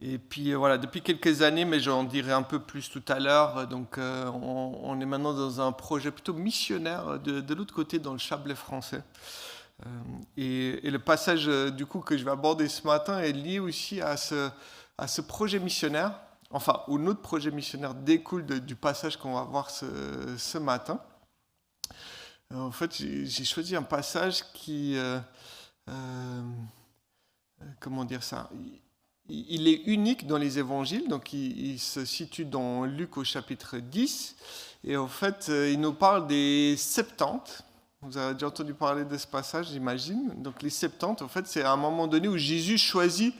Et puis voilà, depuis quelques années, mais j'en dirai un peu plus tout à l'heure, donc on, est maintenant dans un projet plutôt missionnaire de, l'autre côté, dans le Chablais français. Et, le passage du coup que je vais aborder ce matin est lié aussi à ce, projet missionnaire, enfin, où notre projet missionnaire découle du passage qu'on va voir ce, matin. En fait, j'ai choisi un passage qui, euh, euh, comment dire ça, il, est unique dans les évangiles, donc il, se situe dans Luc au chapitre 10, et en fait, euh, il nous parle des Septante. Vous avez déjà entendu parler de ce passage, j'imagine. Donc les Septante, en fait, c'est à un moment donné où Jésus choisit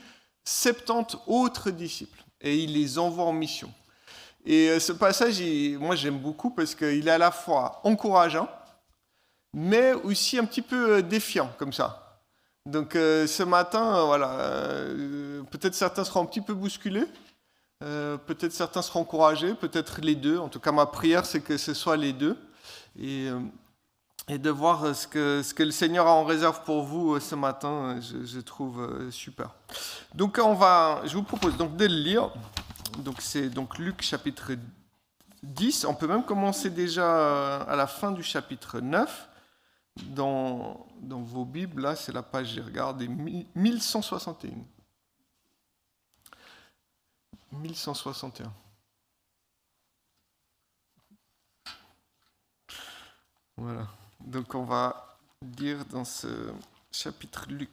70 autres disciples et il les envoie en mission. Et ce passage, moi j'aime beaucoup parce qu'il est à la fois encourageant, mais aussi un petit peu euh, défiant comme ça. Donc euh, ce matin, euh, voilà, peut-être certains seront un petit peu bousculés, peut-être certains seront encouragés, peut-être les deux. En tout cas, ma prière, c'est que ce soit les deux. Et, de voir ce que, le Seigneur a en réserve pour vous ce matin, je, je trouve super. Donc on va, je vous propose donc de le lire. Donc c'est donc Luc chapitre 10. On peut même commencer déjà à la fin du chapitre 9 dans, dans vos Bibles, là, c'est la page, j'ai regardé, 1161. 1161. Voilà. Donc on va dire dans ce chapitre Luc,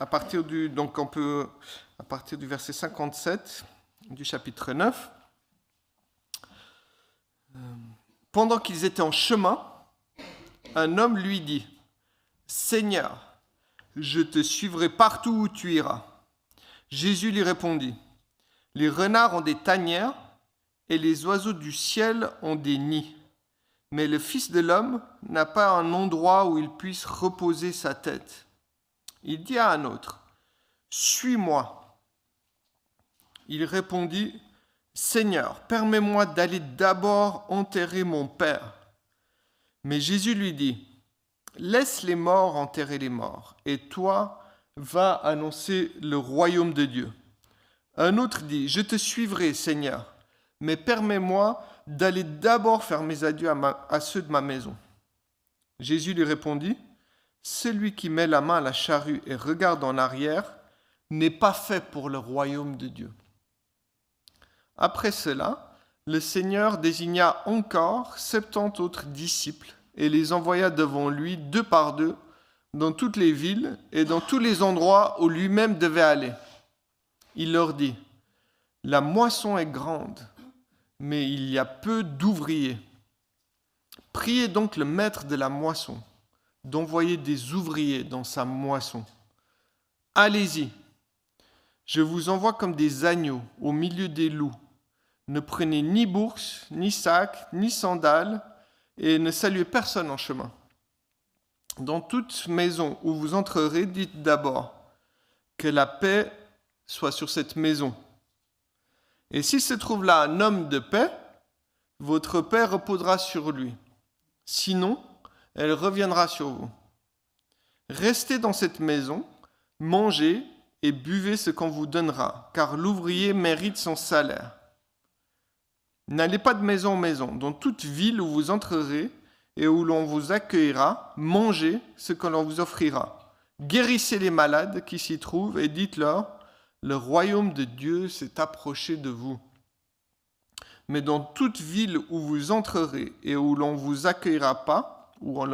à partir du, donc on peut, à partir du verset 57 du chapitre 9, euh, pendant qu'ils étaient en chemin, un homme lui dit, Seigneur, je te suivrai partout où tu iras. Jésus lui répondit, Les renards ont des tanières et les oiseaux du ciel ont des nids, mais le Fils de l'homme n'a pas un endroit où il puisse reposer sa tête. Il dit à un autre, Suis-moi. Il répondit, Seigneur, permets-moi d'aller d'abord enterrer mon Père. Mais Jésus lui dit, Laisse les morts enterrer les morts, et toi, va annoncer le royaume de Dieu. Un autre dit, Je te suivrai, Seigneur, mais permets-moi d'aller d'abord faire mes adieux à, à ceux de ma maison. Jésus lui répondit, Celui qui met la main à la charrue et regarde en arrière n'est pas fait pour le royaume de Dieu. Après cela, le Seigneur désigna encore septante autres disciples et les envoya devant lui deux par deux dans toutes les villes et dans tous les endroits où lui-même devait aller. Il leur dit, La moisson est grande, mais il y a peu d'ouvriers. Priez donc le maître de la moisson d'envoyer des ouvriers dans sa moisson. Allez-y, je vous envoie comme des agneaux au milieu des loups. Ne prenez ni bourse, ni sac, ni sandales, et ne saluez personne en chemin. Dans toute maison où vous entrerez, dites d'abord que la paix soit sur cette maison. Et s'il se trouve là un homme de paix, votre paix reposera sur lui. Sinon, elle reviendra sur vous. Restez dans cette maison, mangez et buvez ce qu'on vous donnera, car l'ouvrier mérite son salaire. N'allez pas de maison en maison. Dans toute ville où vous entrerez et où l'on vous accueillera, mangez ce que l'on vous offrira. Guérissez les malades qui s'y trouvent et dites-leur, le royaume de Dieu s'est approché de vous. Mais dans toute ville où vous entrerez et où l'on vous accueillera pas, où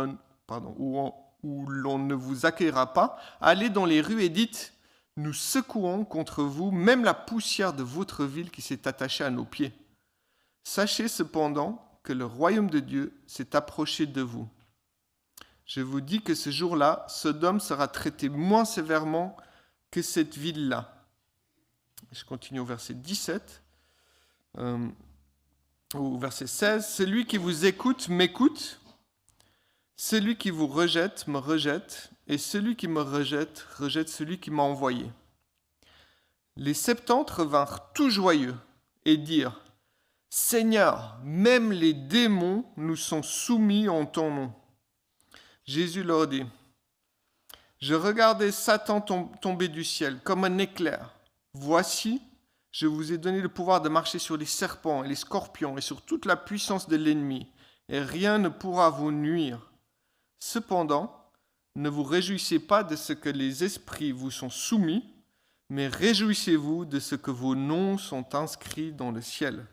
l'on ne vous accueillera pas, allez dans les rues et dites, nous secouons contre vous même la poussière de votre ville qui s'est attachée à nos pieds. Sachez cependant que le royaume de Dieu s'est approché de vous. Je vous dis que ce jour-là, Sodome sera traité moins sévèrement que cette ville-là. Je continue au verset 17. Euh, au verset 16. Celui qui vous écoute m'écoute. Celui qui vous rejette me rejette. Et celui qui me rejette rejette celui qui m'a envoyé. Les septante revinrent tout joyeux et dirent Seigneur, même les démons nous sont soumis en ton nom. Jésus leur dit, Je regardais Satan tomber du ciel comme un éclair. Voici, Je vous ai donné le pouvoir de marcher sur les serpents et les scorpions et sur toute la puissance de l'ennemi, et rien ne pourra vous nuire. Cependant, ne vous réjouissez pas de ce que les esprits vous sont soumis, mais réjouissez-vous de ce que vos noms sont inscrits dans le ciel.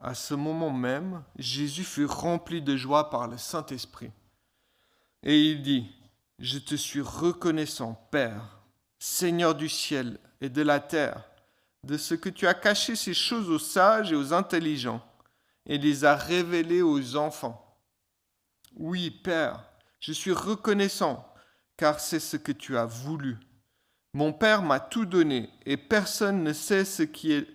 À ce moment même, Jésus fut rempli de joie par le Saint-Esprit. Et il dit, Je te suis reconnaissant, Père, Seigneur du ciel et de la terre, de ce que tu as caché ces choses aux sages et aux intelligents, et les as révélées aux enfants. Oui, Père, je suis reconnaissant, car c'est ce que tu as voulu. Mon Père m'a tout donné, et personne ne sait ce qui est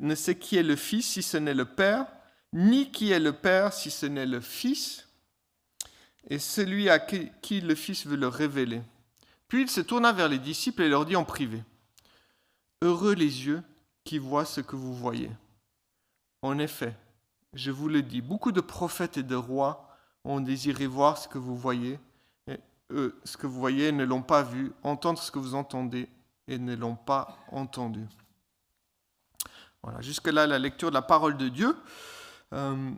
ne sait qui est le Fils si ce n'est le Père, ni qui est le Père si ce n'est le Fils, et celui à qui, le Fils veut le révéler. Puis il se tourna vers les disciples et leur dit en privé, Heureux les yeux qui voient ce que vous voyez. En effet, je vous le dis, beaucoup de prophètes et de rois ont désiré voir ce que vous voyez, et eux, ce que vous voyez, ne l'ont pas vu, entendre ce que vous entendez, et ne l'ont pas entendu. Voilà, jusque-là, la lecture de la parole de Dieu. Euh,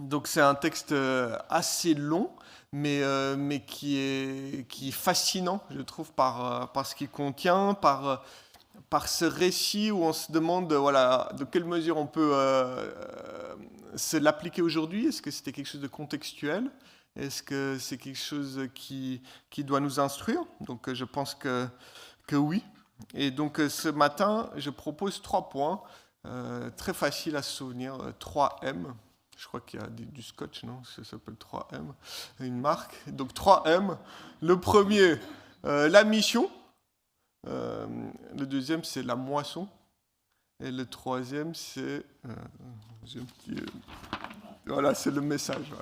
donc c'est un texte euh, assez long, mais, euh, mais qui, est, qui fascinant, je trouve, par, par ce qu'il contient, par, par ce récit où on se demande voilà, de quelle mesure on peut se l'appliquer aujourd'hui. Est-ce que c'était quelque chose de contextuel? Est-ce que c'est quelque chose qui, qui doit nous instruire? Donc je pense que, que oui. Et donc euh, ce matin, je propose trois points, euh, très faciles à se souvenir, 3M. Euh, je crois qu'il y a du, scotch, non? Ça s'appelle 3M, une marque. Donc 3M. Le premier, la mission. le deuxième, c'est la moisson. Et le troisième, c'est... voilà, c'est le message.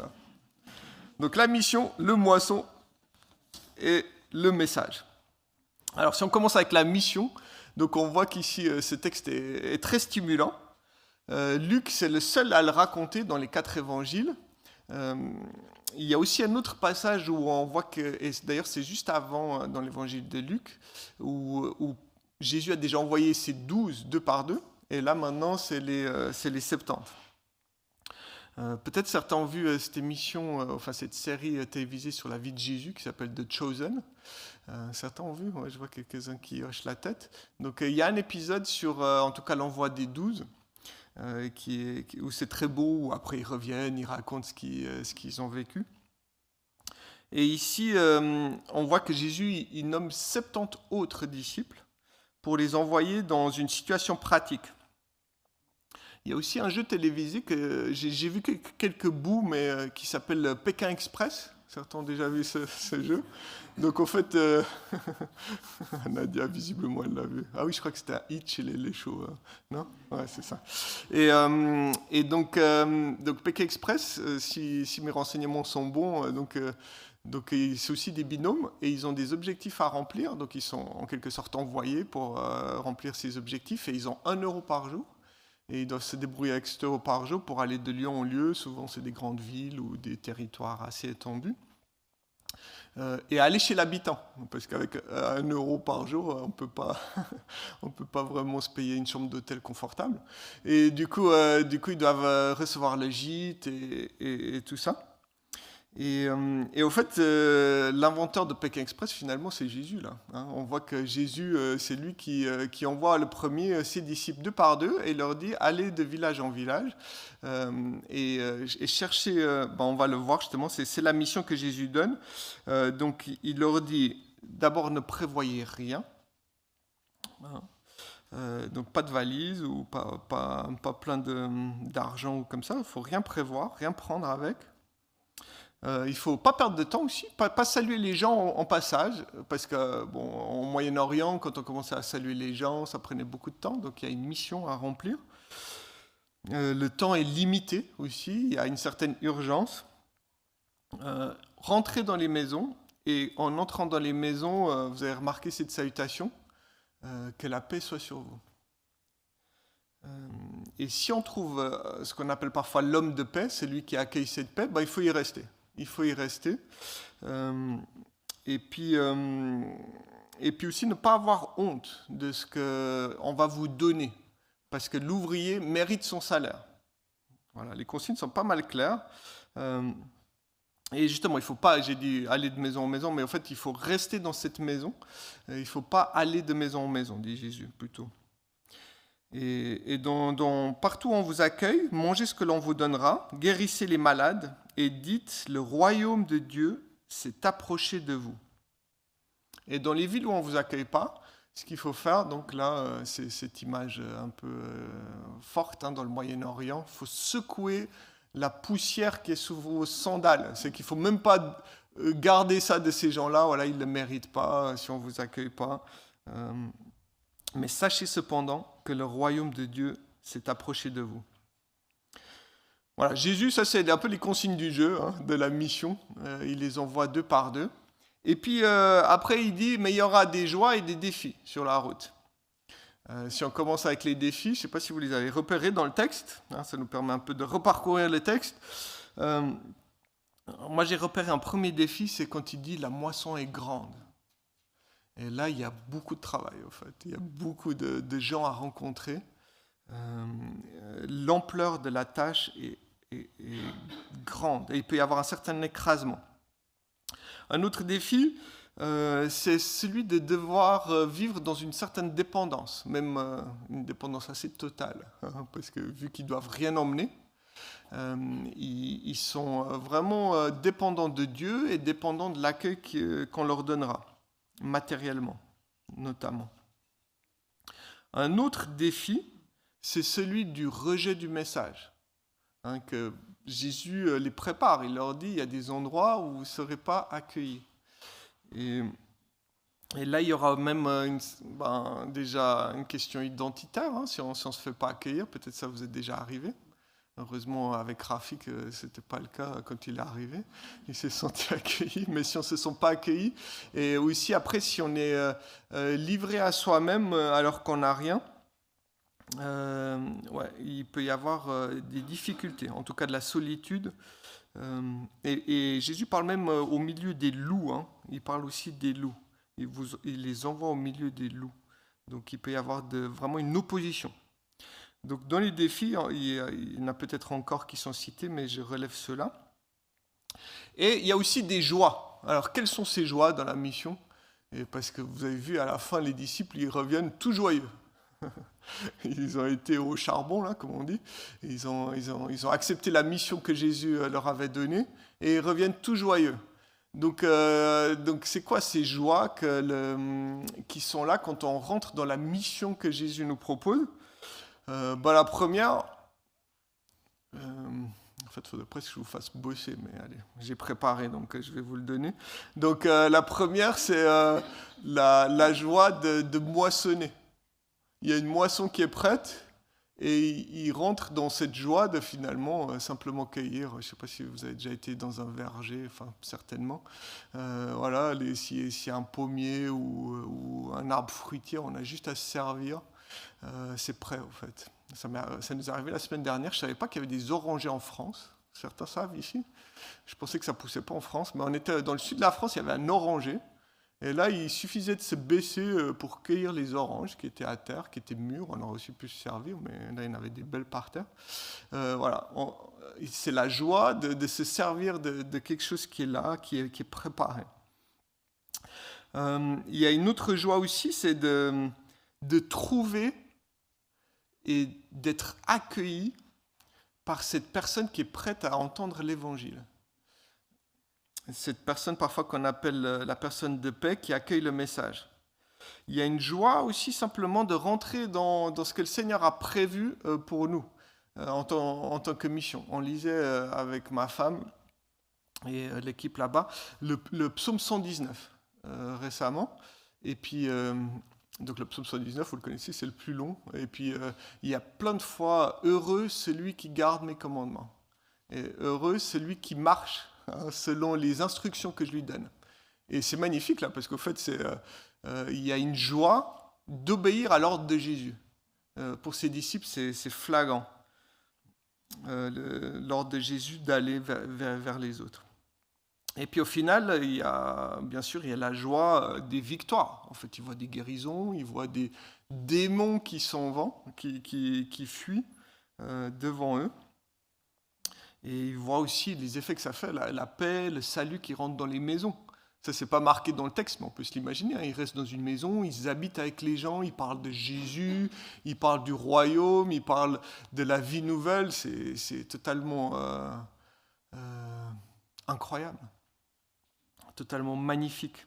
Donc la mission, le moisson et le message. Alors si on commence avec la mission, donc on voit qu'ici euh, ce texte est, très stimulant. Euh, Luc, c'est le seul à le raconter dans les quatre évangiles. Euh, il y a aussi un autre passage où on voit que, et d'ailleurs c'est juste avant dans l'évangile de Luc, où, Jésus a déjà envoyé ses douze deux par deux, et là maintenant c'est les, les 70. Peut-être certains ont vu cette émission, enfin cette série télévisée sur la vie de Jésus qui s'appelle The Chosen. Euh, certains ont vu, je vois quelques-uns qui hochent la tête. Donc euh, il y a un épisode sur, euh, en tout cas, l'envoi des douze, qui est, où c'est très beau, où après ils reviennent, ils racontent ce qu'ils, ont vécu. Et ici, on voit que Jésus il nomme 70 autres disciples pour les envoyer dans une situation pratique. Il y a aussi un jeu télévisé que j'ai, vu quelques bouts, mais qui s'appelle Pékin Express. Certains ont déjà vu ce, jeu. Donc, en fait, euh, Nadia, visiblement, elle l'a vu. Ah oui, je crois que c'était un hit chez les, les shows. Hein. Non? Ouais, c'est ça. Et, euh, donc, euh, PK Express, si, mes renseignements sont bons, donc, c'est aussi des binômes et ils ont des objectifs à remplir. Donc, ils sont en quelque sorte envoyés pour remplir ces objectifs et ils ont un euro par jour. Et ils doivent se débrouiller avec 100 euros par jour pour aller de lieu en lieu. Souvent, c'est des grandes villes ou des territoires assez étendus. Euh, et aller chez l'habitant, parce qu'avec euh, un euro par jour, on peut pas, on peut pas vraiment se payer une chambre d'hôtel confortable. Et du coup, euh, du coup, ils doivent recevoir le gîte et tout ça. Euh, et, au fait, euh, l'inventeur de Pékin Express, finalement, c'est Jésus. Là, hein. On voit que Jésus, euh, c'est lui qui, envoie le premier ses disciples deux par deux et leur dit allez de village en village et, et, cherchez. Ben, on va le voir justement, c'est la mission que Jésus donne. donc, il leur dit d'abord ne prévoyez rien. Hein. donc pas de valise ou pas, pas, pas plein d'argent ou comme ça, il faut rien prévoir, rien prendre avec. Euh, il ne faut pas perdre de temps aussi, pas, saluer les gens en, passage, parce que bon, Moyen-Orient, quand on commençait à saluer les gens, ça prenait beaucoup de temps, donc il y a une mission à remplir. Euh, le temps est limité aussi, il y a une certaine urgence. Euh, rentrez dans les maisons, et en entrant dans les maisons, vous avez remarqué cette salutation, que la paix soit sur vous. et si on trouve ce qu'on appelle parfois l'homme de paix, c'est lui qui accueille cette paix, ben, il faut y rester il faut y rester. Euh, et puis, euh, et puis aussi ne pas avoir honte de ce qu'on va vous donner, parce que l'ouvrier mérite son salaire. Voilà, les consignes sont pas mal claires. Euh, et justement, il ne faut pas, j'ai dit aller de maison en maison, mais en fait, il faut rester dans cette maison. Il ne faut pas aller de maison en maison, dit Jésus plutôt. Et, dans, partout où on vous accueille, mangez ce que l'on vous donnera, guérissez les malades et dites, le royaume de Dieu s'est approché de vous. Et dans les villes où on ne vous accueille pas, ce qu'il faut faire, donc là, euh, c'est cette image un peu euh, forte hein, dans le Moyen-Orient, il faut secouer la poussière qui est sous vos sandales. C'est qu'il ne faut même pas euh, garder ça de ces gens-là, voilà, ils ne le méritent pas si on ne vous accueille pas. mais sachez cependant que le royaume de Dieu s'est approché de vous. Voilà, Jésus, ça c'est un peu les consignes du jeu, hein, de la mission. il les envoie deux par deux. Et puis euh, après, il dit, mais il y aura des joies et des défis sur la route. Euh, si on commence avec les défis, je ne sais pas si vous les avez repérés dans le texte, hein, ça nous permet un peu de reparcourir le texte. Euh, moi, j'ai repéré un premier défi, c'est quand il dit la moisson est grande. Et là, il y a beaucoup de travail, en fait. Il y a beaucoup de, gens à rencontrer. L'ampleur de la tâche est, grande il peut y avoir un certain écrasement. Un autre défi, euh, c'est celui de devoir euh, vivre dans une certaine dépendance, même euh, une dépendance assez totale, hein, parce que vu qu'ils doivent rien emmener, ils, sont vraiment dépendants de Dieu et dépendants de l'accueil qu'on leur donnera, matériellement notamment. Un autre défi, c'est celui du rejet du message, hein, que Jésus euh, les prépare. Il leur dit, il y a des endroits où vous ne serez pas accueillis. Et, là, il y aura même euh, ben, déjà une question identitaire. Hein, si on ne se fait pas accueillir, peut-être ça vous est déjà arrivé. Heureusement, avec Rafik, ce n'était pas le cas quand il est arrivé. Il s'est senti accueilli. Mais si on ne se sent pas accueilli, et aussi après, si on est euh, livré à soi-même alors qu'on n'a rien, euh, il peut y avoir euh, des difficultés, en tout cas de la solitude. Euh, et, Jésus parle même au milieu des loups. Hein. Il parle aussi des loups. Il, les envoie au milieu des loups. Donc il peut y avoir vraiment une opposition. Donc dans les défis, hein, il y en a peut-être encore qui sont cités, mais je relève cela. Et il y a aussi des joies. Alors quelles sont ces joies dans la mission? Parce que vous avez vu à la fin, les disciples, ils reviennent tout joyeux. ils ont été au charbon, là, comme on dit. Ils ont, accepté la mission que Jésus euh, leur avait donnée et ils reviennent tout joyeux. Donc, euh, c'est quoi ces joies qui sont là quand on rentre dans la mission que Jésus nous propose? Euh, bah, La première, en fait, il faudrait presque que je vous fasse bosser, mais allez, j'ai préparé, donc je vais vous le donner. Donc la première, c'est la, la, joie de, de moissonner il y a une moisson qui est prête et il rentre dans cette joie de finalement euh, simplement cueillir. Je ne sais pas si vous avez déjà été dans un verger, enfin certainement. Euh, voilà, s'il y a un pommier ou, un arbre fruitier, on a juste à se servir. Euh, c'est prêt en fait. Ça, nous est arrivé la semaine dernière. Je ne savais pas qu'il y avait des orangers en France. Certains savent ici. Je pensais que ça poussait pas en France, mais on était dans le sud de la France. Il y avait un oranger. Et là, il suffisait de se baisser euh, pour cueillir les oranges qui étaient à terre, qui étaient mûres. On aurait aussi pu se servir, mais là, il y en avait des belles par terre. Euh, voilà, c'est la joie de, se servir de, quelque chose qui est là, qui est, préparé. Euh, il y a une autre joie aussi, c'est de, de trouver et d'être accueilli par cette personne qui est prête à entendre l'évangile cette personne parfois qu'on appelle euh, la personne de paix qui accueille le message. Il y a une joie aussi simplement de rentrer dans, ce que le Seigneur a prévu euh, pour nous euh, en tant, que mission. On lisait avec ma femme et l'équipe là-bas le, psaume 119 récemment. Et puis, donc le psaume 119, vous le connaissez, c'est le plus long. Et puis, il y a plein de fois, heureux celui qui garde mes commandements. Et heureux celui qui marche Hein, selon les instructions que je lui donne. Et c'est magnifique là, parce qu'au fait, euh, euh, il y a une joie d'obéir à l'ordre de Jésus. Euh, pour ses disciples, c'est, flagrant. l'ordre de Jésus d'aller vers, les autres. Et puis au final, il y a, bien sûr, il y a la joie euh, des victoires. En fait, ils voient des guérisons, ils voient des démons qui s'en vont, qui, fuient euh, devant eux. Et ils voient aussi les effets que ça fait, la, paix, le salut qui rentre dans les maisons. Ça, c'est pas marqué dans le texte, mais on peut se l'imaginer. Hein. Ils restent dans une maison, ils habitent avec les gens, ils parlent de Jésus, ils parlent du royaume, ils parlent de la vie nouvelle. C'est totalement euh, incroyable totalement magnifique.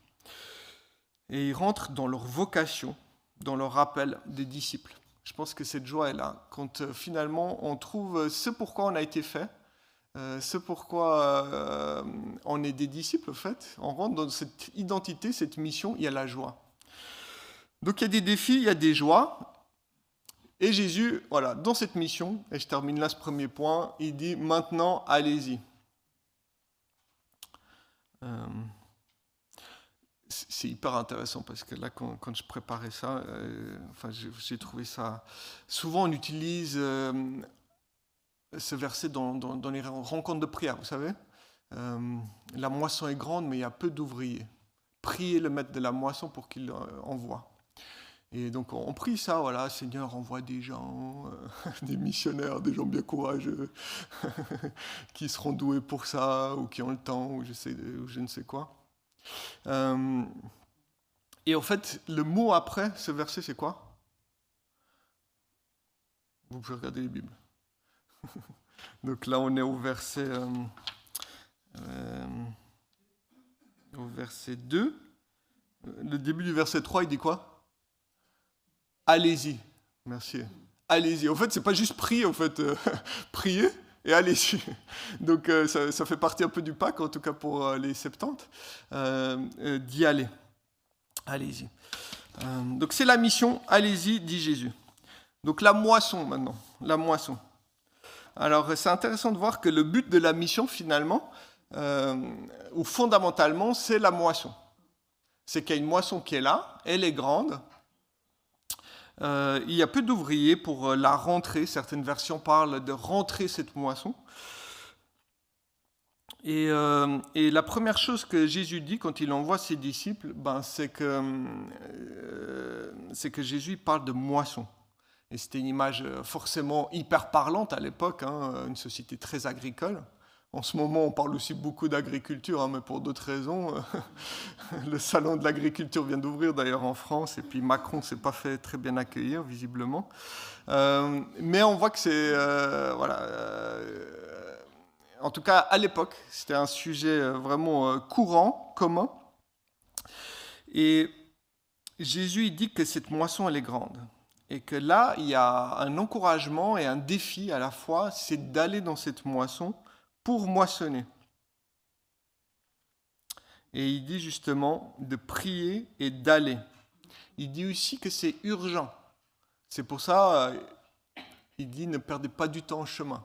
Et ils rentrent dans leur vocation, dans leur rappel des disciples. Je pense que cette joie est là, quand euh, finalement on trouve ce pourquoi on a été fait, euh, ce pourquoi euh, on est des disciples, en fait. On rentre dans cette identité, cette mission, il y a la joie. Donc il y a des défis, il y a des joies. Et Jésus, voilà, dans cette mission, et je termine là ce premier point, il dit maintenant, allez-y c'est hyper intéressant parce que là, quand, je préparais ça, euh, enfin, j'ai trouvé ça. Souvent, on utilise euh, ce verset dans, les rencontres de prière, vous savez. Euh, la moisson est grande, mais il y a peu d'ouvriers. Priez le maître de la moisson pour qu'il envoie. Et donc on prie ça, voilà, Seigneur, envoie des gens, des missionnaires, des gens bien courageux, qui seront doués pour ça, ou qui ont le temps, ou je, sais, ou je ne sais quoi. Euh, et en fait, le mot après ce verset, c'est quoi? Vous pouvez regarder les Bibles. Donc là, on est au verset, euh, euh, au verset 2. Le début du verset 3, il dit quoi? Allez-y. Merci. Allez-y. En fait, c'est pas juste prier, en fait, prier, et allez-y. Donc euh, ça, fait partie un peu du pack, en tout cas pour euh, les 70, euh, d'y aller. Allez-y. donc c'est la mission, allez-y, dit Jésus. Donc la moisson maintenant, la moisson. Alors c'est intéressant de voir que le but de la mission finalement, ou fondamentalement, c'est la moisson. C'est qu'il y a une moisson qui est là, elle est grande, euh, il y a peu d'ouvriers pour euh, la rentrée. Certaines versions parlent de rentrer cette moisson. Et, euh, la première chose que Jésus dit quand il envoie ses disciples, ben, c'est que, que Jésus parle de moisson. Et c'était une image forcément hyper parlante à l'époque, hein, une société très agricole. En ce moment, on parle aussi beaucoup d'agriculture, hein, mais pour d'autres raisons. le salon de l'agriculture vient d'ouvrir d'ailleurs en France, et puis Macron ne s'est pas fait très bien accueillir, visiblement. Euh, mais on voit que c'est... Euh, voilà, euh, en tout cas, à l'époque, c'était un sujet vraiment courant, commun. Et Jésus dit que cette moisson, elle est grande. Et que là, il y a un encouragement et un défi à la fois, c'est d'aller dans cette moisson pour moissonner. Et il dit justement de prier et d'aller. Il dit aussi que c'est urgent. C'est pour ça, euh, il dit ne perdez pas du temps en chemin,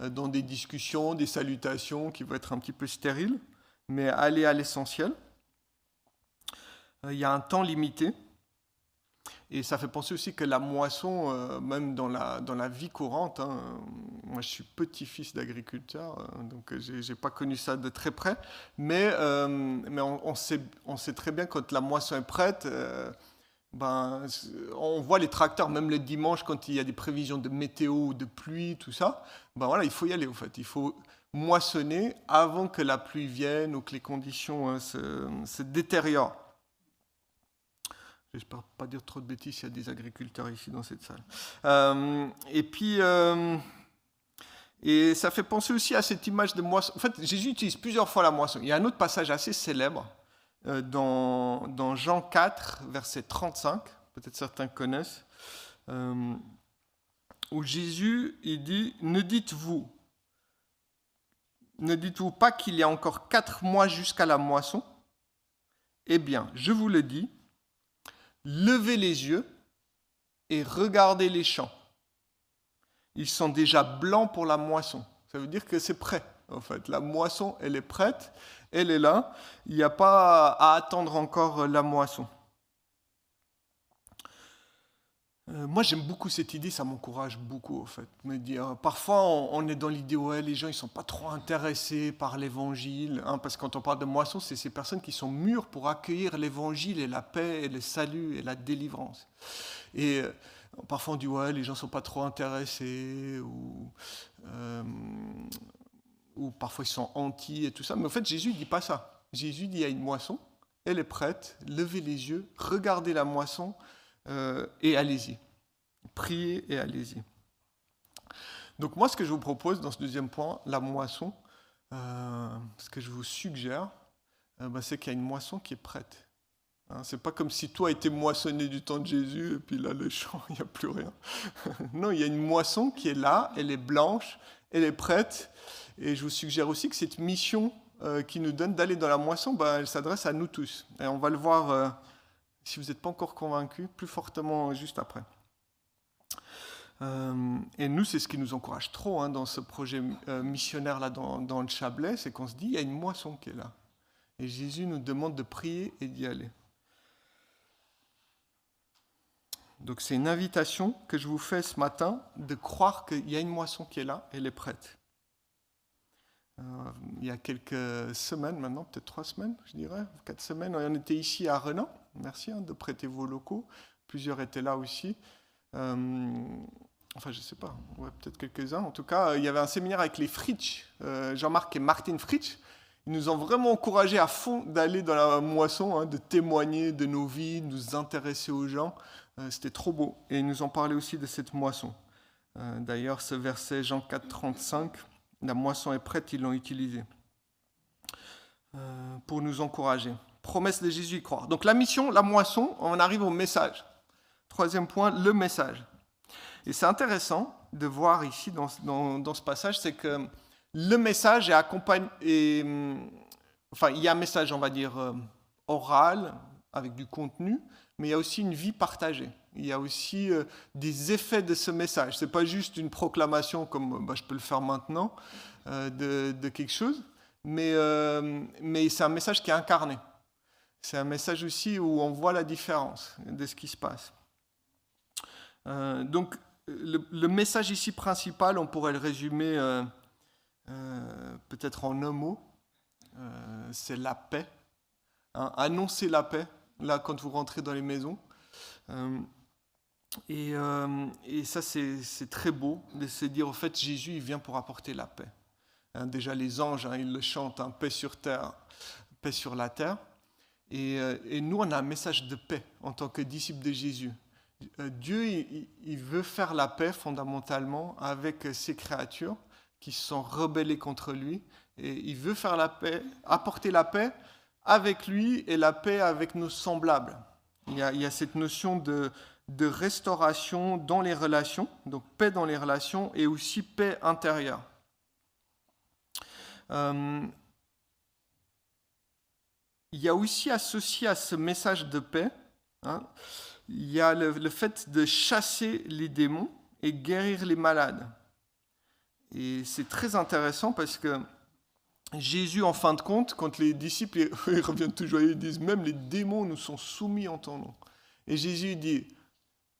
euh, dans des discussions, des salutations qui vont être un petit peu stériles, mais allez à l'essentiel. Euh, il y a un temps limité. Et ça fait penser aussi que la moisson, euh, même dans la, dans la vie courante, hein, moi je suis petit-fils d'agriculteur, euh, donc je n'ai pas connu ça de très près, mais, euh, mais on, sait, on sait très bien quand la moisson est prête, ben, on voit les tracteurs, même le dimanche, quand il y a des prévisions de météo, de pluie, tout ça, ben voilà, il faut y aller en fait, il faut moissonner avant que la pluie vienne ou que les conditions se, se détériorent. J'espère pas dire trop de bêtises, il y a des agriculteurs ici dans cette salle. Euh, et puis, euh, et ça fait penser aussi à cette image de moisson. En fait, Jésus utilise plusieurs fois la moisson. Il y a un autre passage assez célèbre euh, dans, dans, Jean 4, verset 35, peut-être certains connaissent, où Jésus, il dit, ne dites-vous, ne dites-vous pas qu'il y a encore quatre mois jusqu'à la moisson? Eh bien, je vous le dis, levez les yeux et regardez les champs. Ils sont déjà blancs pour la moisson. Ça veut dire que c'est prêt, en fait. La moisson, elle est prête, elle est là. Il n'y a pas à attendre encore la moisson. Euh, moi, j'aime beaucoup cette idée, ça m'encourage beaucoup, en fait. Me dire, parfois, on, est dans l'idée, ouais, les gens, ils sont pas trop intéressés par l'évangile, hein, parce que quand on parle de moisson, c'est ces personnes qui sont mûres pour accueillir l'évangile et la paix et le salut et la délivrance. Et euh, parfois, on dit, ouais, les gens sont pas trop intéressés, ou, euh, ou parfois, ils sont anti et tout ça. Mais en fait, Jésus ne dit pas ça. Jésus dit, il y a une moisson, elle est prête, levez les yeux, regardez la moisson, euh, et allez-y. Priez et allez-y. Donc moi, ce que je vous propose dans ce deuxième point, la moisson, euh, ce que je vous suggère, euh, bah, c'est qu'il y a une moisson qui est prête. Hein, c'est pas comme si toi a été moissonné du temps de Jésus et puis là le champ, il n'y a plus rien. non, il y a une moisson qui est là, elle est blanche, elle est prête. Et je vous suggère aussi que cette mission qui nous donne d'aller dans la moisson, bah, elle s'adresse à nous tous. Et on va le voir si vous n'êtes pas encore convaincu, plus fortement juste après. Euh, et nous, c'est ce qui nous encourage trop hein, dans ce projet euh, missionnaire là dans, le Chablais, c'est qu'on se dit, il y a une moisson qui est là. Et Jésus nous demande de prier et d'y aller. Donc c'est une invitation que je vous fais ce matin de croire qu'il y a une moisson qui est là, elle est prête. Euh, il y a quelques semaines maintenant, peut-être trois semaines, je dirais, quatre semaines, on était ici à Renan. Merci hein, de prêter vos locaux. Plusieurs étaient là aussi. Euh, enfin, je ne sais pas, peut-être quelques-uns. En tout cas, il y avait un séminaire avec les Fritsch, euh, Jean-Marc et Martine Fritsch. Ils nous ont vraiment encouragés à fond d'aller dans la moisson, hein, de témoigner de nos vies, de nous intéresser aux gens. C'était trop beau. Et ils nous ont parlé aussi de cette moisson. D'ailleurs, ce verset Jean 4, 35, la moisson est prête, ils l'ont utilisé euh, pour nous encourager. Promesse de Jésus y croire. Donc la mission, la moisson, on arrive au message. Troisième point, le message. Et c'est intéressant de voir ici dans, ce passage, c'est que le message est accompagné. Hum, enfin, il y a un message, on va dire, euh, oral, avec du contenu, mais il y a aussi une vie partagée. Il y a aussi euh, des effets de ce message. Ce n'est pas juste une proclamation comme bah, je peux le faire maintenant euh, de, quelque chose, mais, euh, mais c'est un message qui est incarné. C'est un message aussi où on voit la différence de ce qui se passe. donc le, message ici principal, on pourrait le résumer peut-être en un mot, c'est la paix. Hein, annoncer la paix, là quand vous rentrez dans les maisons. Euh, et, ça, c'est très beau de se dire, en fait, Jésus, il vient pour apporter la paix. Hein, déjà, les anges, hein, ils le chantent, hein, paix sur terre, paix sur la terre. Euh, et, nous, on a un message de paix en tant que disciples de Jésus. Euh, Dieu, il, veut faire la paix fondamentalement avec ses créatures qui se sont rebellées contre lui. Et il veut faire la paix, apporter la paix avec lui et la paix avec nos semblables. Il y a, cette notion de, de restauration dans les relations, donc paix dans les relations et aussi paix intérieure. Euh, il y a aussi associé à ce message de paix, hein, il y a le, fait de chasser les démons et guérir les malades. Et c'est très intéressant parce que Jésus, en fin de compte, quand les disciples ils reviennent toujours, ils disent même les démons nous sont soumis en ton nom. Et Jésus dit,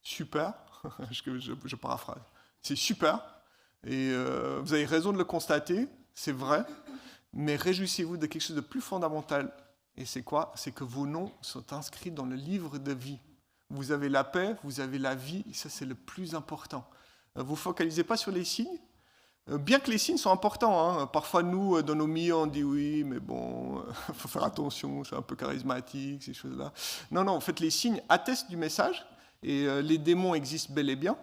super, je, je, paraphrase, c'est super, et euh, vous avez raison de le constater, c'est vrai, mais réjouissez-vous de quelque chose de plus fondamental. Et c'est quoi? C'est que vos noms sont inscrits dans le livre de vie. Vous avez la paix, vous avez la vie, ça c'est le plus important. Euh, vous focalisez pas sur les signes, euh, bien que les signes sont importants. Hein. Parfois nous, dans nos milieux, on dit oui, mais bon, il faut faire attention, c'est un peu charismatique, ces choses-là. Non, non, en fait les signes attestent du message, et euh, les démons existent bel et bien.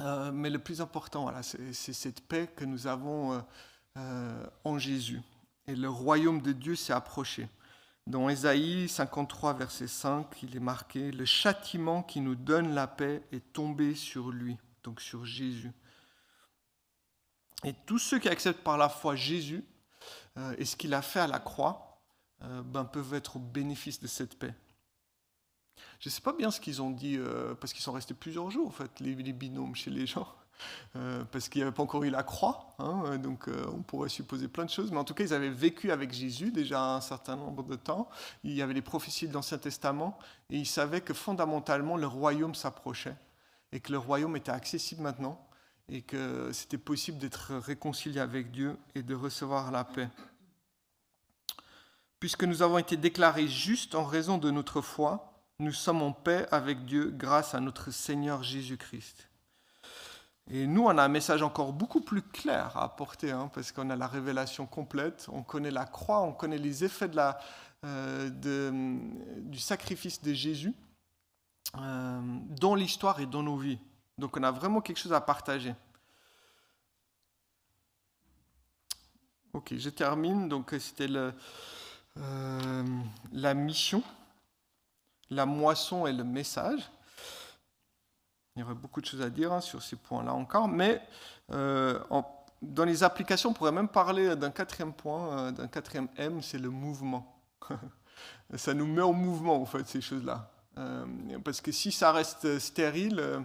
Euh, mais le plus important, voilà, c'est cette paix que nous avons euh, en Jésus. Et le royaume de Dieu s'est approché. Dans Ésaïe 53, verset 5, il est marqué Le châtiment qui nous donne la paix est tombé sur lui, donc sur Jésus. Et tous ceux qui acceptent par la foi Jésus et ce qu'il a fait à la croix ben, peuvent être au bénéfice de cette paix. Je ne sais pas bien ce qu'ils ont dit, euh, parce qu'ils sont restés plusieurs jours, en fait, les, binômes chez les gens, euh, parce qu'il n'y avait pas encore eu la croix, hein, donc euh, on pourrait supposer plein de choses, mais en tout cas, ils avaient vécu avec Jésus déjà un certain nombre de temps, il y avait les prophéties de l'Ancien Testament, et ils savaient que fondamentalement, le royaume s'approchait. et que le royaume était accessible maintenant et que c'était possible d'être réconcilié avec Dieu et de recevoir la paix. Puisque nous avons été déclarés justes en raison de notre foi, nous sommes en paix avec Dieu grâce à notre Seigneur Jésus-Christ. Et nous, on a un message encore beaucoup plus clair à apporter, hein, parce qu'on a la révélation complète, on connaît la croix, on connaît les effets euh, de, du sacrifice de Jésus euh, dans l'histoire et dans nos vies. Donc on a vraiment quelque chose à partager. Ok, je termine. Donc c'était euh, la mission, la moisson et le message. Il y aurait beaucoup de choses à dire hein, sur ces points-là encore, mais euh, dans les applications, on pourrait même parler d'un quatrième point, euh, d'un quatrième M, c'est le mouvement. ça nous met en mouvement, en fait, ces choses-là. Euh, parce que si ça reste stérile,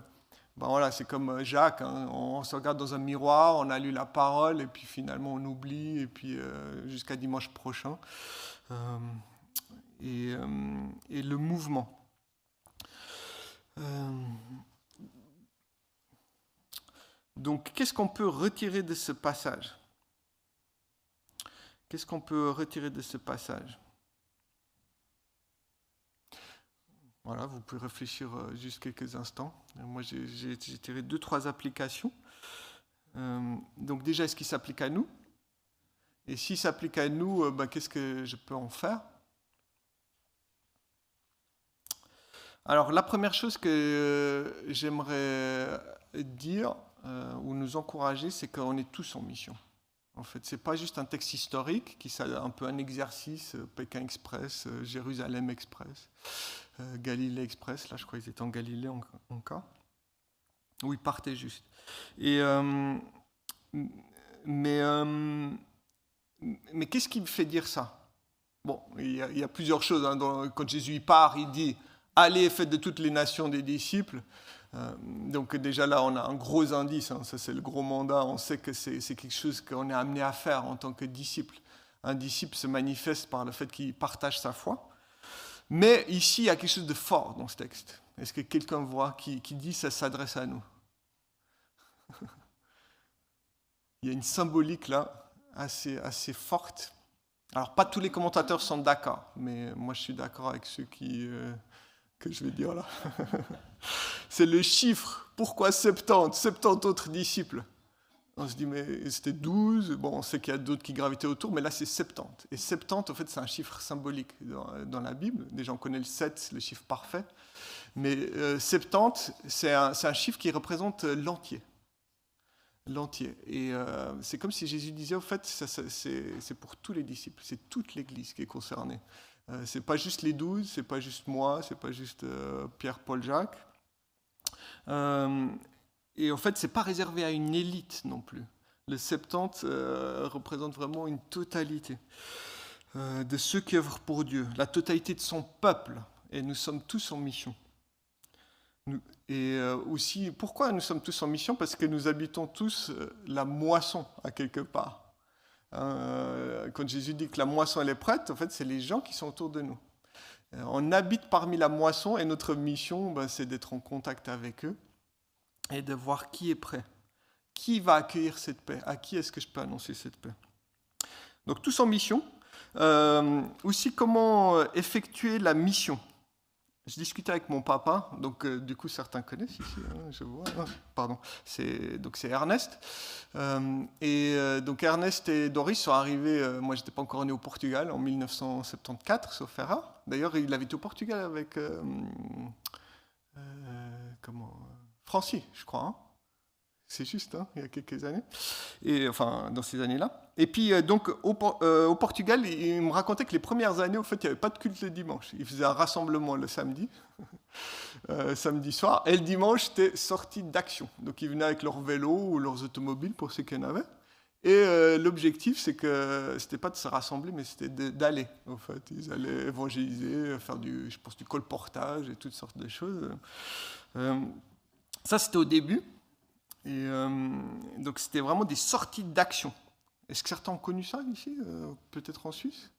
ben voilà, c'est comme Jacques, hein, on, se regarde dans un miroir, on a lu la parole, et puis finalement on oublie, et puis jusqu'à dimanche prochain. Et, et, le mouvement. Donc, qu'est-ce qu'on peut retirer de ce passage? Qu'est-ce qu'on peut retirer de ce passage? Voilà, vous pouvez réfléchir euh, juste quelques instants. Moi, j'ai tiré deux, trois applications. Euh, donc déjà, est-ce qu'il s'applique à nous? Et s'il s'applique à nous, euh, ben, qu'est-ce que je peux en faire? Alors, la première chose que j'aimerais dire, euh, ou nous encourager, c'est qu'on est tous en mission. En fait, c'est pas juste un texte historique qui est un peu un exercice, euh, Pékin Express, euh, Jérusalem Express, Galilée Express. Là, je crois qu'ils étaient en Galilée encore. Où ils partaient juste. Et mais mais qu'est-ce qui me fait dire ça? Bon, il y, a, plusieurs choses. Hein. quand Jésus part, il dit Allez, faites de toutes les nations des disciples. Euh, donc déjà là, on a un gros indice, hein. ça c'est le gros mandat, on sait que c'est quelque chose qu'on est amené à faire en tant que disciple. Un disciple se manifeste par le fait qu'il partage sa foi. Mais ici, il y a quelque chose de fort dans ce texte. Est-ce que quelqu'un voit qui, dit ça s'adresse à nous? Il y a une symbolique là assez, assez forte. Alors pas tous les commentateurs sont d'accord, mais moi je suis d'accord avec ceux qui... Euh, que je vais dire là. c'est le chiffre. Pourquoi 70 70 autres disciples? On se dit, mais c'était 12. Bon, on sait qu'il y a d'autres qui gravitaient autour, mais là, c'est 70. Et 70, en fait, c'est un chiffre symbolique dans, la Bible. Déjà, on connaît le 7, le chiffre parfait. Mais 70, euh, c'est un, chiffre qui représente l'entier. L'entier. Et euh, c'est comme si Jésus disait, en fait, c'est pour tous les disciples, c'est toute l'Église qui est concernée. Euh, c'est pas juste les douze, c'est pas juste moi, c'est pas juste Pierre, Paul, Jacques. Euh, et en fait, c'est pas réservé à une élite non plus. Le 70 représente vraiment une totalité de ceux qui œuvrent pour Dieu, la totalité de son peuple. Et nous sommes tous en mission. et aussi, pourquoi nous sommes tous en mission? Parce que nous habitons tous la moisson à quelque part. Euh, quand Jésus dit que la moisson elle est prête, en fait, c'est les gens qui sont autour de nous. Euh, on habite parmi la moisson et notre mission, ben, c'est d'être en contact avec eux et de voir qui est prêt. Qui va accueillir cette paix? À qui est-ce que je peux annoncer cette paix? Donc tous en mission. Euh, aussi comment effectuer la mission? Je discutais avec mon papa, donc euh, du coup certains connaissent ici, hein, je vois. Ah, pardon, c'est donc c'est Ernest. Euh, et euh, donc Ernest et Doris sont arrivés. moi, j'étais pas encore né au Portugal en 1974, sauf erreur. D'ailleurs, il été au Portugal avec comment je crois. Hein. C'est juste, hein, il y a quelques années. Et, enfin, dans ces années-là. Et puis, euh, donc, au, euh, au, Portugal, il me racontait que les premières années, en fait, il n'y avait pas de culte le dimanche. Ils faisaient un rassemblement le samedi, euh, samedi soir. Et le dimanche, c'était sortie d'action. Donc, ils venaient avec leur vélo ou leurs automobiles, pour ceux qui en avaient. Et l'objectif, c'est que c'était pas de se rassembler, mais c'était d'aller. En fait, ils allaient évangéliser, faire du, je pense, du colportage et toutes sortes de choses. ça, c'était au début. Et euh, donc c'était vraiment des sorties d'action. Est-ce que certains ont connu ça ici euh, Peut-être en Suisse?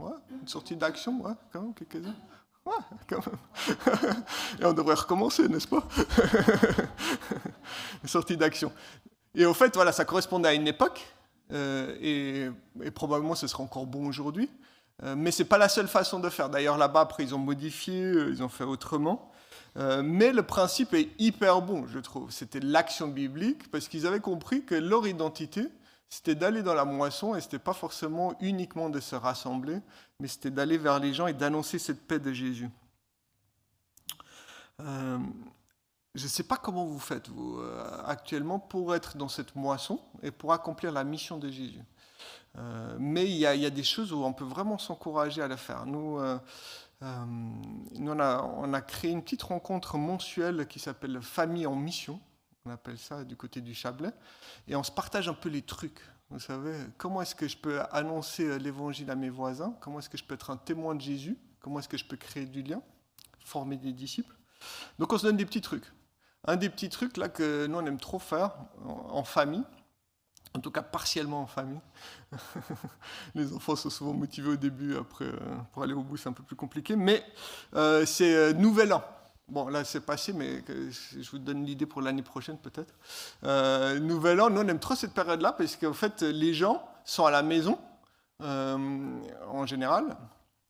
Une sortie d'action, ouais, quand même, quelques-uns. Ouais, quand même. Et on devrait recommencer, n'est-ce pas? Sortie d'action. Et au fait, voilà, ça correspondait à une époque, euh, et, probablement ce sera encore bon aujourd'hui. Mais ce n'est pas la seule façon de faire. D'ailleurs, là-bas, après, ils ont modifié, ils ont fait autrement. Mais le principe est hyper bon, je trouve. C'était l'action biblique, parce qu'ils avaient compris que leur identité, c'était d'aller dans la moisson, et ce n'était pas forcément uniquement de se rassembler, mais c'était d'aller vers les gens et d'annoncer cette paix de Jésus. Euh, je ne sais pas comment vous faites, vous, euh, actuellement, pour être dans cette moisson et pour accomplir la mission de Jésus. Euh, mais il y, a des choses où on peut vraiment s'encourager à le faire. Nous, nous on, a, on, a, créé une petite rencontre mensuelle qui s'appelle Famille en mission on appelle ça du côté du Chablais, et on se partage un peu les trucs. Vous savez, comment est-ce que je peux annoncer euh, l'évangile à mes voisins? Comment est-ce que je peux être un témoin de Jésus? Comment est-ce que je peux créer du lien? Former des disciples? Donc on se donne des petits trucs. Un des petits trucs là que nous on aime trop faire en famille, en tout cas partiellement en famille. Les enfants sont souvent motivés au début, après euh, pour aller au bout c'est un peu plus compliqué, mais euh, c'est Nouvel An. Bon, là, c'est passé, mais je vous donne l'idée pour l'année prochaine, peut-être. Euh, nouvel An, nous, on aime trop cette période-là, parce qu'en fait, les gens sont à la maison, euh, en général,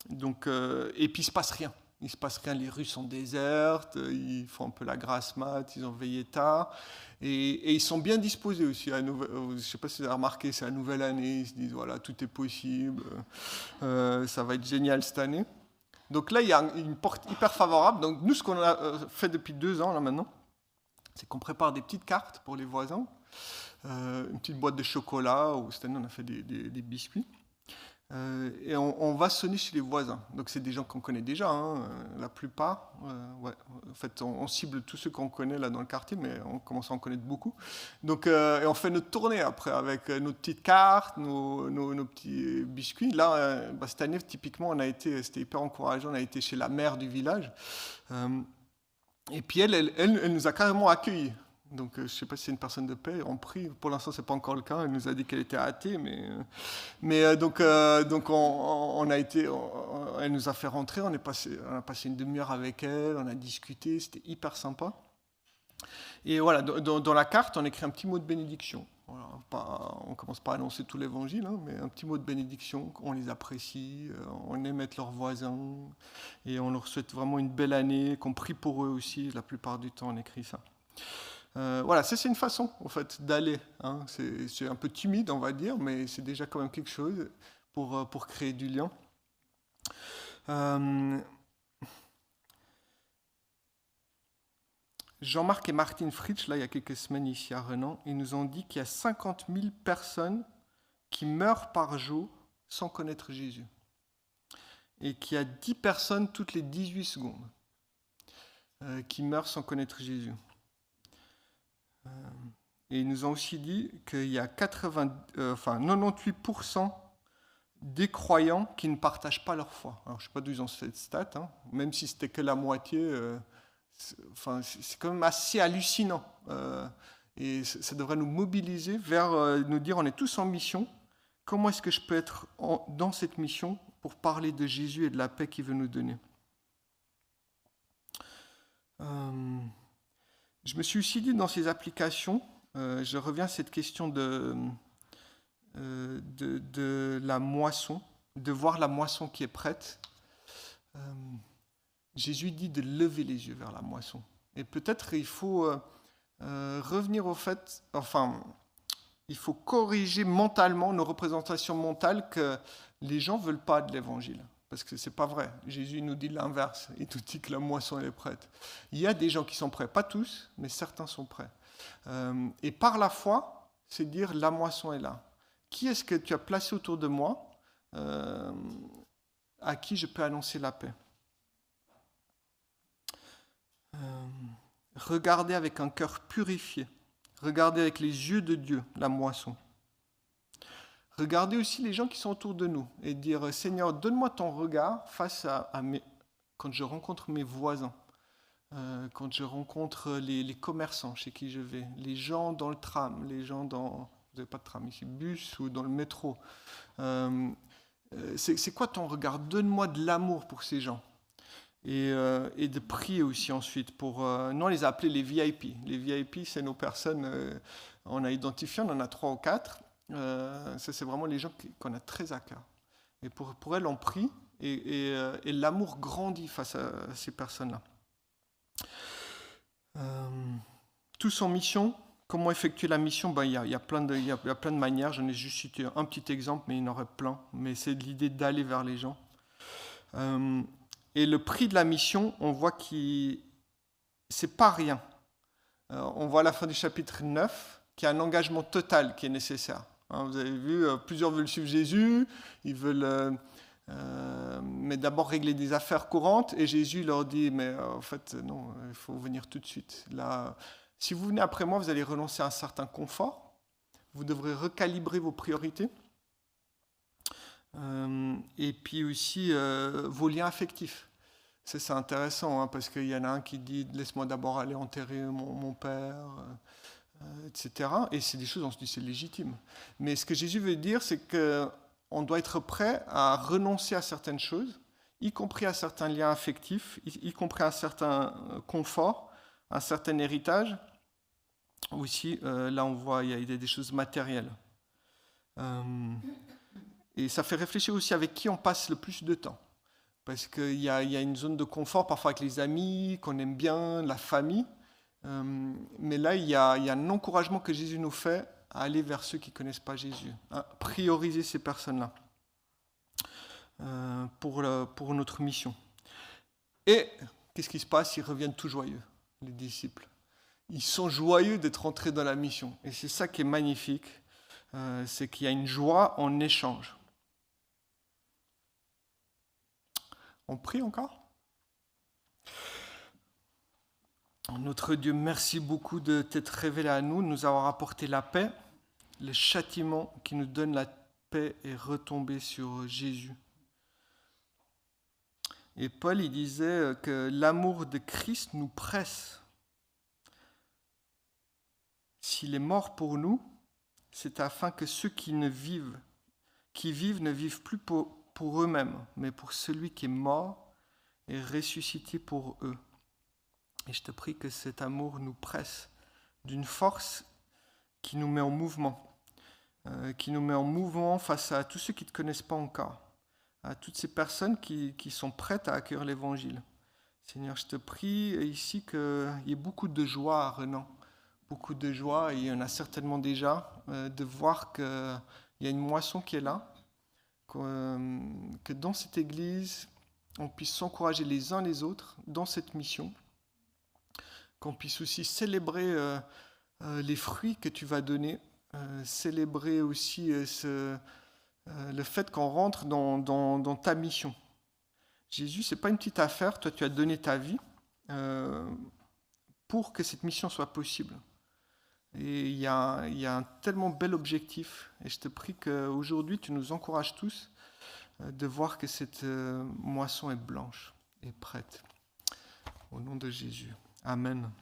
donc, euh, et puis il se passe rien. Il se passe rien, les rues sont désertes, ils font un peu la grasse mat, ils ont veillé tard, et, ils sont bien disposés aussi. À je ne sais pas si vous avez remarqué, c'est la nouvelle année, ils se disent, voilà, tout est possible, ça va être génial cette année. Donc là, il y a une porte hyper favorable. Donc nous, ce qu'on a euh, fait depuis deux ans là maintenant, c'est qu'on prépare des petites cartes pour les voisins, euh, une petite boîte de chocolat, ou cette année on a fait des biscuits. Euh, et on, va sonner chez les voisins. Donc c'est des gens qu'on connaît déjà, hein, euh, la plupart. Euh, ouais. En fait, on, cible tous ceux qu'on connaît là dans le quartier, mais on commence à en connaître beaucoup. Donc, et on fait notre tournée après avec nos petites cartes, nos, nos, petits biscuits. Là, bah, cette année, typiquement, on a été, c'était hyper encourageant, on a été chez la mère du village. et puis elle, elle, elle nous a carrément accueillis. Donc, euh, je ne sais pas si c'est une personne de paix. On prie. Pour l'instant, ce n'est pas encore le cas. Elle nous a dit qu'elle était athée. Mais, euh, mais euh, donc, donc on, a été, elle nous a fait rentrer. On, est passé, on a passé une demi-heure avec elle. On a discuté. C'était hyper sympa. Et voilà, dans, la carte, on écrit un petit mot de bénédiction. on ne commence pas à annoncer tout l'évangile, hein, mais un petit mot de bénédiction. On les apprécie. on aime être leurs voisins. Et on leur souhaite vraiment une belle année. Qu'on prie pour eux aussi. La plupart du temps, on écrit ça. Euh, voilà, c'est une façon en fait d'aller. Hein. C'est un peu timide, on va dire, mais c'est déjà quand même quelque chose pour, euh, créer du lien. Euh, Jean-Marc et Martine Fritsch, là, il y a quelques semaines ici à Renan, ils nous ont dit qu'il y a 50 000 personnes qui meurent par jour sans connaître Jésus. Et qu'il y a 10 personnes toutes les 18 secondes qui meurent sans connaître Jésus. Euh, et ils nous ont aussi dit qu'il y a 80, euh, enfin, 98% des croyants qui ne partagent pas leur foi. Alors, je ne sais pas d'où ils ont cette stat, hein. même si c'était que la moitié, euh, enfin, c'est quand même assez hallucinant. et ça devrait nous mobiliser vers nous dire on est tous en mission. Comment est-ce que je peux être dans cette mission pour parler de Jésus et de la paix qu'il veut nous donner? Je me suis aussi dit dans ces applications, euh, je reviens à cette question de, euh, de, la moisson, de voir la moisson qui est prête. Euh, Jésus dit de lever les yeux vers la moisson. Et peut-être il faut revenir au fait, enfin, il faut corriger mentalement nos représentations mentales que les gens ne veulent pas de l'évangile. Parce que ce n'est pas vrai. Jésus nous dit l'inverse. Il nous dit que la moisson est prête. Il y a des gens qui sont prêts, pas tous, mais certains sont prêts. Euh, et par la foi, c'est dire la moisson est là. Qui est-ce que tu as placé autour de moi euh, à qui je peux annoncer la paix? Euh, Regardez avec un cœur purifié. Regardez avec les yeux de Dieu la moisson. Regardez aussi les gens qui sont autour de nous et dire Seigneur, donne-moi ton regard face à, mes, quand je rencontre mes voisins, euh, quand je rencontre les, commerçants chez qui je vais, les gens dans le tram, les gens dans vous n'avez pas de tram ici, bus ou dans le métro. Euh, euh, c'est quoi ton regard? Donne-moi de l'amour pour ces gens. et, et, de prier aussi ensuite pour... Euh, nous, on les a appelés les VIP. Les VIP, c'est nos personnes, on a identifié, on en a trois ou quatre. Ça, c'est vraiment les gens qu'on a très à cœur. Et pour, pour elles, on prie et, et, l'amour grandit face à, ces personnes-là. tous en mission. Comment effectuer la mission ben, il, y a, plein de, y a, plein de manières. J'en ai juste cité un petit exemple, mais il y en aurait plein. Mais c'est l'idée d'aller vers les gens. Et le prix de la mission, on voit que c'est pas rien. Euh, on voit à la fin du chapitre 9 qu'il y a un engagement total qui est nécessaire. Hein, vous avez vu, euh, plusieurs veulent suivre Jésus, ils veulent euh, mais d'abord régler des affaires courantes, et Jésus leur dit, mais en fait, non, il faut venir tout de suite. Là, si vous venez après moi, vous allez renoncer à un certain confort, vous devrez recalibrer vos priorités, euh, et puis aussi euh, vos liens affectifs. C'est intéressant, hein, parce qu'il y en a un qui dit Laisse-moi d'abord aller enterrer mon, père, euh, etc. Et c'est des choses, on se dit c'est légitime. Mais ce que Jésus veut dire, c'est qu'on doit être prêt à renoncer à certaines choses, y compris à certains liens affectifs, y, compris à un certain confort, un certain héritage. Aussi, là, on voit il y a des choses matérielles. Et ça fait réfléchir aussi avec qui on passe le plus de temps. Parce qu'il y, y, a une zone de confort parfois avec les amis, qu'on aime bien, la famille. Euh, mais là, il y, a, un encouragement que Jésus nous fait à aller vers ceux qui ne connaissent pas Jésus, à prioriser ces personnes-là euh, pour notre mission. Et qu'est-ce qui se passe? Ils reviennent tout joyeux, les disciples. Ils sont joyeux d'être entrés dans la mission. Et c'est ça qui est magnifique, euh, c'est qu'il y a une joie en échange. On prie encore? Notre Dieu, merci beaucoup de t'être révélé à nous, de nous avoir apporté la paix. Le châtiment qui nous donne la paix est retombé sur Jésus. Et Paul, il disait que l'amour de Christ nous presse. S'il est mort pour nous, c'est afin que ceux qui ne vivent, qui vivent ne vivent plus pour eux-mêmes, mais pour celui qui est mort et ressuscité pour eux. Et je te prie que cet amour nous presse d'une force qui nous met en mouvement, euh, qui nous met en mouvement face à tous ceux qui ne te connaissent pas encore, à toutes ces personnes qui, sont prêtes à accueillir l'Évangile. Seigneur, je te prie ici qu'il y ait beaucoup de joie Renan, beaucoup de joie, et il y en a certainement déjà, euh, de voir qu'il y a une moisson qui est là, euh, que dans cette Église, on puisse s'encourager les uns les autres dans cette mission, qu'on puisse aussi célébrer euh, euh, les fruits que tu vas donner, célébrer aussi le fait qu'on rentre dans, ta mission. Jésus, c'est pas une petite affaire, toi tu as donné ta vie pour que cette mission soit possible. Et il y, a, il y, a, un tellement bel objectif. Et je te prie qu'aujourd'hui, tu nous encourages tous euh, de voir que cette euh, moisson est blanche et prête. Au nom de Jésus. Amen.